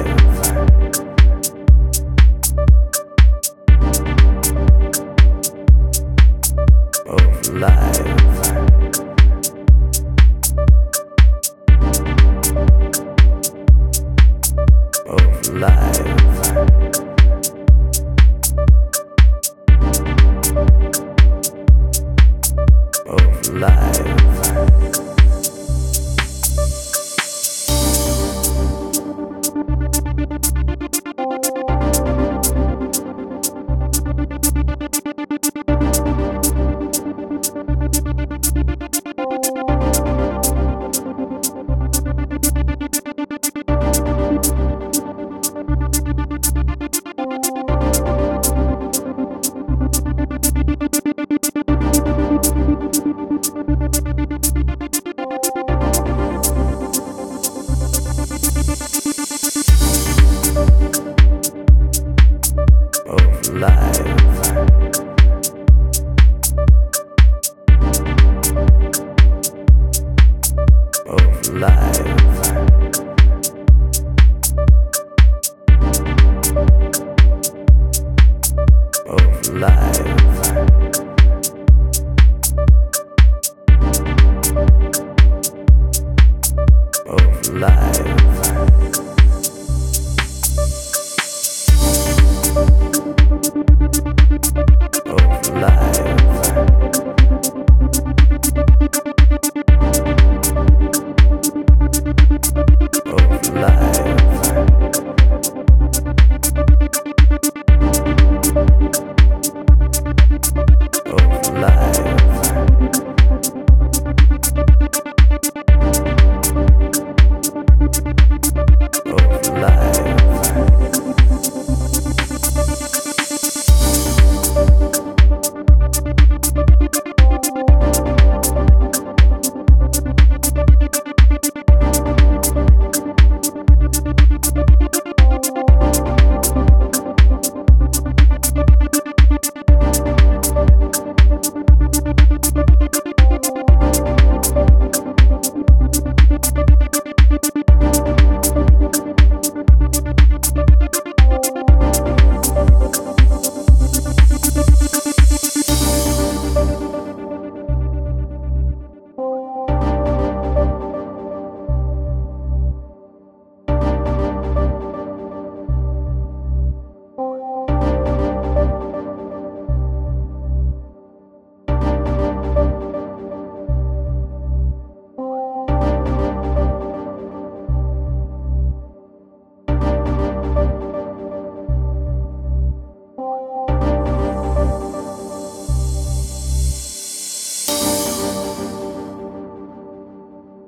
alive. Life.